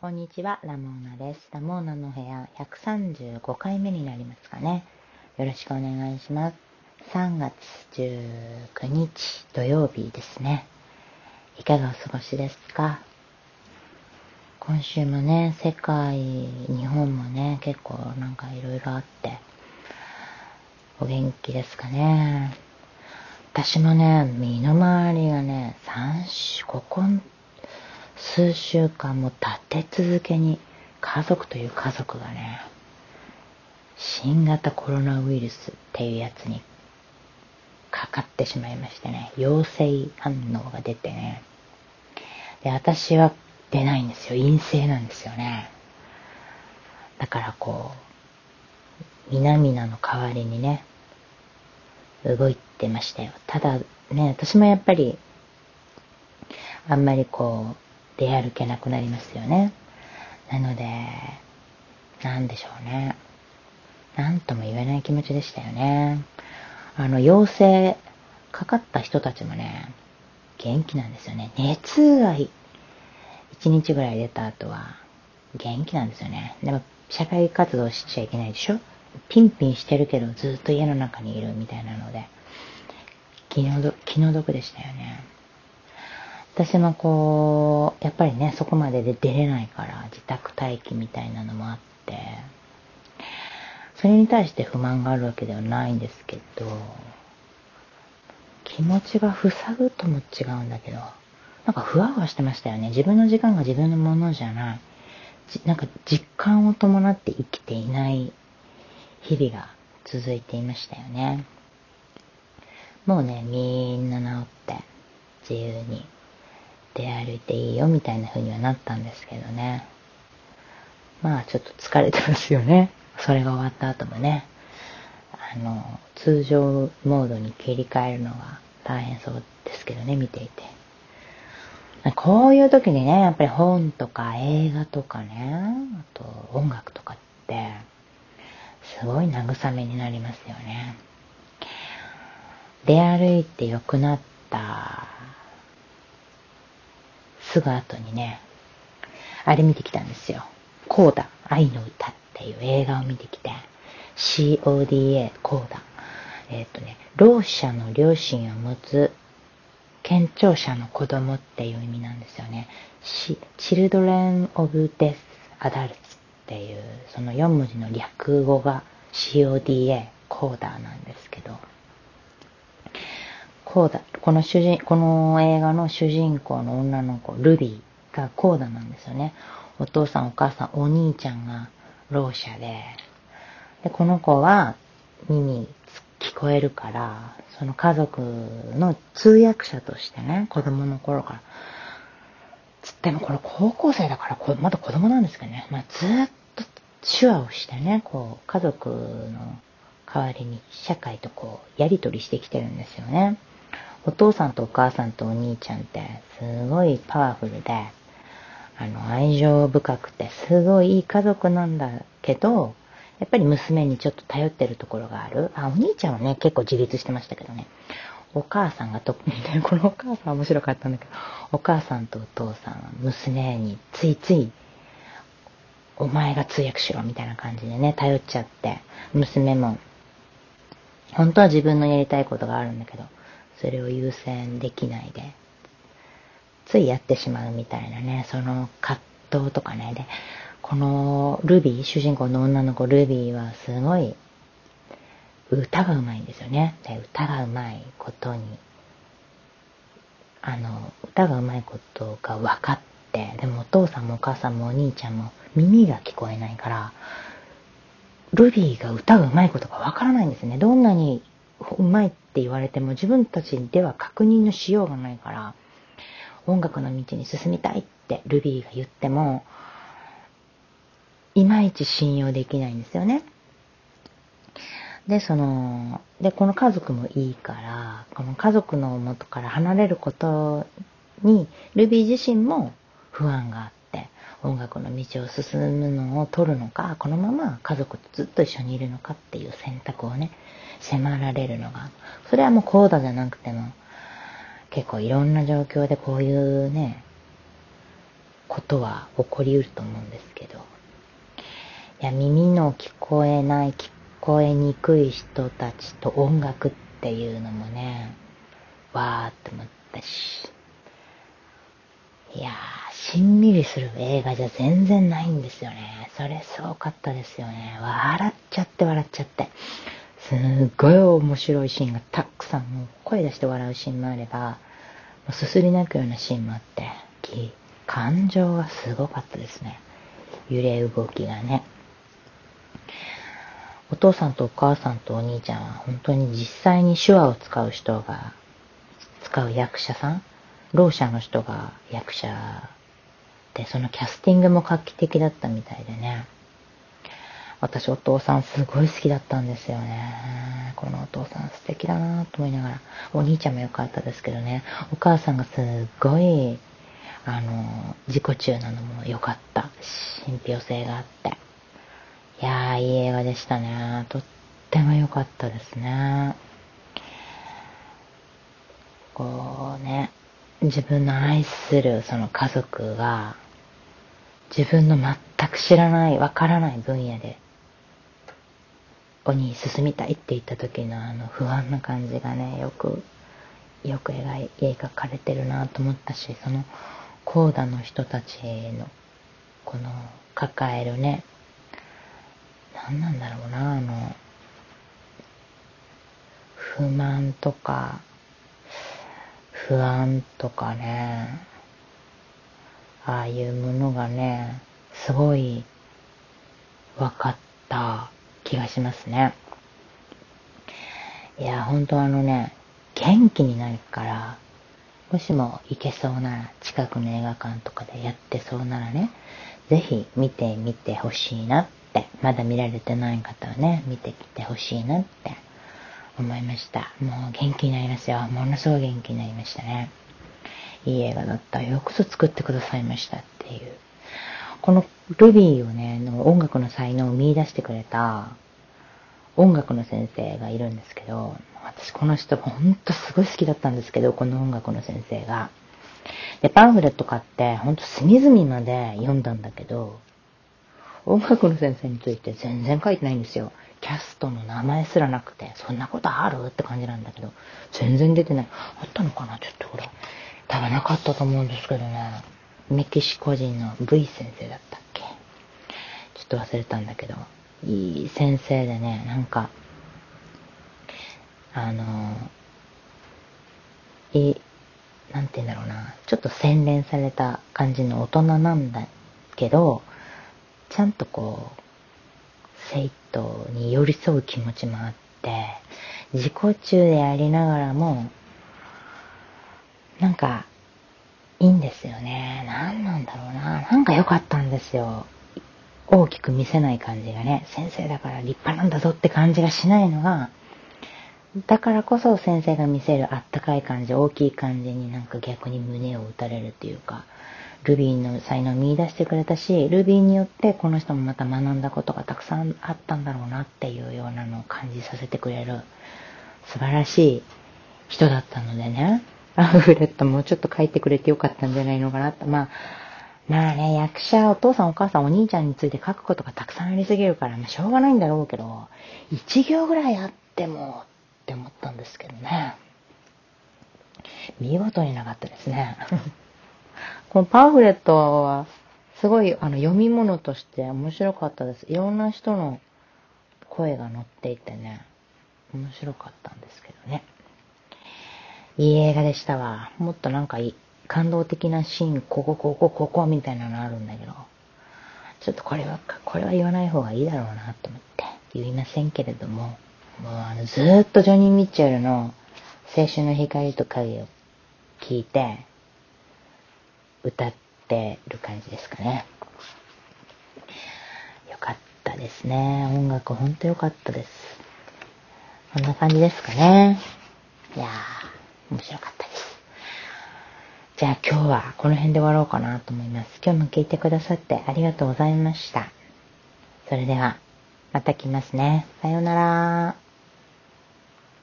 こんにちは、ラモーナです。ラモーナの部屋135回目になりますかね。よろしくお願いします。3月19日土曜日ですね。いかがお過ごしですか？今週もね、世界、日本もね、結構なんかいろいろあって、お元気ですかね。私もね、身の回りがね、3週、ここ数週間も立て続けに家族という家族がね、新型コロナウイルスっていうやつにかかってしまいましてね、陽性反応が出てね。で、私は出ないんですよ。陰性なんですよね。だからこう、南々の代わりにね、動いてましたよ。ただね、私もやっぱり、あんまりこう、出歩けなくなりますよね。なので、なんでしょうね。なんとも言えない気持ちでしたよね。あの、陽性かかった人たちもね、元気なんですよね。熱が1日ぐらい出た後は元気なんですよね。でも、社会活動しちゃいけないでしょピンピンしてるけどずっと家の中にいるみたいなので、気の気の毒でしたよね。私もこう、やっぱりね、そこまでで出れないから、自宅待機みたいなのもあって、それに対して不満があるわけではないんですけど、気持ちが塞ぐとも違うんだけど、なんかふわふわしてましたよね。自分の時間が自分のものじゃない。なんか実感を伴って生きていない日々が続いていましたよね。もうね、みんな治って自由に出歩いていいよみたいな風にはなったんですけどね。まあちょっと疲れてますよね。それが終わった後もね。あの、通常モードに切り替えるのは大変そうですけどね、見ていて。こういう時にね、やっぱり本とか映画とかね、あと音楽とかって、すごい慰めになりますよね。出歩いて良くなったすぐ後にね、あれ見てきたんですよ。コーダ、愛の歌っていう映画を見てきて、CODA、コーダ。えっ、ー、とね、ろう者の両親を持つ健聴者の子供っていう意味なんですよね。Children of Deaf Adults っていう、その4文字の略語が CODA、コーダーなんですけど、コーダ、この主人、この映画の主人公の女の子、ルビーがコーダなんですよね。お父さん、お母さん、お兄ちゃんがろう者で、で、この子は耳聞こえるから、その家族の通訳者としてね、子供の頃から、つってもこれ高校生だから、まだ子供なんですけどね、まあ、ずっと手話をしてね、こう、家族の代わりに社会とこう、やりとりしてきてるんですよね。お父さんとお母さんとお兄ちゃんってすごいパワフルで、あの、愛情深くて、すごいいい家族なんだけど、やっぱり娘にちょっと頼ってるところがある。あ、お兄ちゃんはね、結構自立してましたけどね。お母さんが特にね、このお母さん面白かったんだけど、お母さんとお父さんは娘についつい、お前が通訳しろみたいな感じでね、頼っちゃって、娘も、本当は自分のやりたいことがあるんだけど、それを優先できないで、ついやってしまうみたいなね、その葛藤とかね、で、このルビー、主人公の女の子ルビーはすごい歌がうまいんですよね。で、歌がうまいことに、あの、歌がうまいことが分かって、でもお父さんもお母さんもお兄ちゃんも耳が聞こえないから、ルビーが歌がうまいことが分からないんですね。どんなにうまいって言われても自分たちでは確認のしようがないから、音楽の道に進みたいってルビーが言っても、いまいち信用できないんですよね。で、その、で、この家族もいいから、この家族の元から離れることに、ルビー自身も不安があって、音楽の道を進むのを取るのか、このまま家族とずっと一緒にいるのかっていう選択をね、迫られるのが、それはもうコーダじゃなくても、結構いろんな状況でこういうね、ことは起こりうると思うんですけど、いや、耳の聞こえない、聞こえにくい人たちと音楽っていうのもね、わーって思ったし、いやー、しんみりする映画じゃ全然ないんですよね。それすごかったですよね。笑っちゃって笑っちゃって。すっごい面白いシーンがたくさん、もう声出して笑うシーンもあれば、もうすすり泣くようなシーンもあって、感情がすごかったですね。揺れ動きがね。お父さんとお母さんとお兄ちゃんは本当に実際に手話を使う人が、使う役者さんろう者の人が役者で、そのキャスティングも画期的だったみたいでね。私お父さんすごい好きだったんですよね。このお父さん素敵だなと思いながら。お兄ちゃんも良かったですけどね。お母さんがすっごいあの、自己中なのも良かった。信憑性があって。いやー、いい映画でしたね。とっても良かったですね。こうね、自分の愛するその家族が、自分の全く知らない、わからない分野で鬼、に進みたいって言った時のあの不安な感じがね、よく、よく描かれてるなと思ったし、そのコーダの人たちの、この、抱えるね、何なんだろうな、あの、不満とか、不安とかね、ああいうものがね、すごい分かった気がしますね。いや、本当あのね、元気になるから、もしも行けそうなら、近くの映画館とかでやってそうならね、ぜひ見てみてほしいなって、まだ見られてない方はね、見てきてほしいなって思いました。もう元気になりますよ。ものすごい元気になりましたね。いい映画だった。よくぞ作ってくださいましたっていう。このルビーをね、の音楽の才能を見出してくれた音楽の先生がいるんですけど、私この人ほんとすごい好きだったんですけど、この音楽の先生が。で、パンフレット買ってほんと隅々まで読んだんだけど、音楽の先生について全然書いてないんですよ。キャストの名前すらなくて、そんなことある？って感じなんだけど、全然出てない。あったのかな？ちょっとこれ。多分なかったと思うんですけどね。メキシコ人の V 先生だったっけ？ちょっと忘れたんだけど、いい先生でね、なんか、あの、い、なんて言うんだろうな、ちょっと洗練された感じの大人なんだけど、ちゃんとこう、生徒に寄り添う気持ちもあって、自己中でありながらも、なんか、いいんですよね。何なんだろうな。なんか良かったんですよ。大きく見せない感じがね、先生だから立派なんだぞって感じがしないのが、だからこそ先生が見せるあったかい感じ、大きい感じになんか逆に胸を打たれるっていうか、ルビーの才能を見出してくれたし、ルビーによってこの人もまた学んだことがたくさんあったんだろうなっていうようなのを感じさせてくれる素晴らしい人だったのでね、パンフレットもうちょっと書いてくれてよかったんじゃないのかなって。まあ、まあね、役者、お父さんお母さんお兄ちゃんについて書くことがたくさんありすぎるから、まあ、しょうがないんだろうけど、一行ぐらいあってもって思ったんですけどね。見事になかったですね。このパンフレットは、すごいあの読み物として面白かったです。いろんな人の声が載っていてね、面白かったんですけどね。いい映画でしたわ。もっとなんかいい、感動的なシーン、ここ、ここ、ここ、みたいなのあるんだけど、ちょっとこれは、これは言わない方がいいだろうなと思って言いませんけれども、もうあの、ずーっとジョニー・ミッチェルの青春の光と影を聞いて、歌ってる感じですかね。よかったですね。音楽ほんとよかったです。こんな感じですかね。いやー、面白かったです。じゃあ今日はこの辺で終わろうかなと思います。今日も聞いてくださってありがとうございました。それでは、また来ますね。さようなら。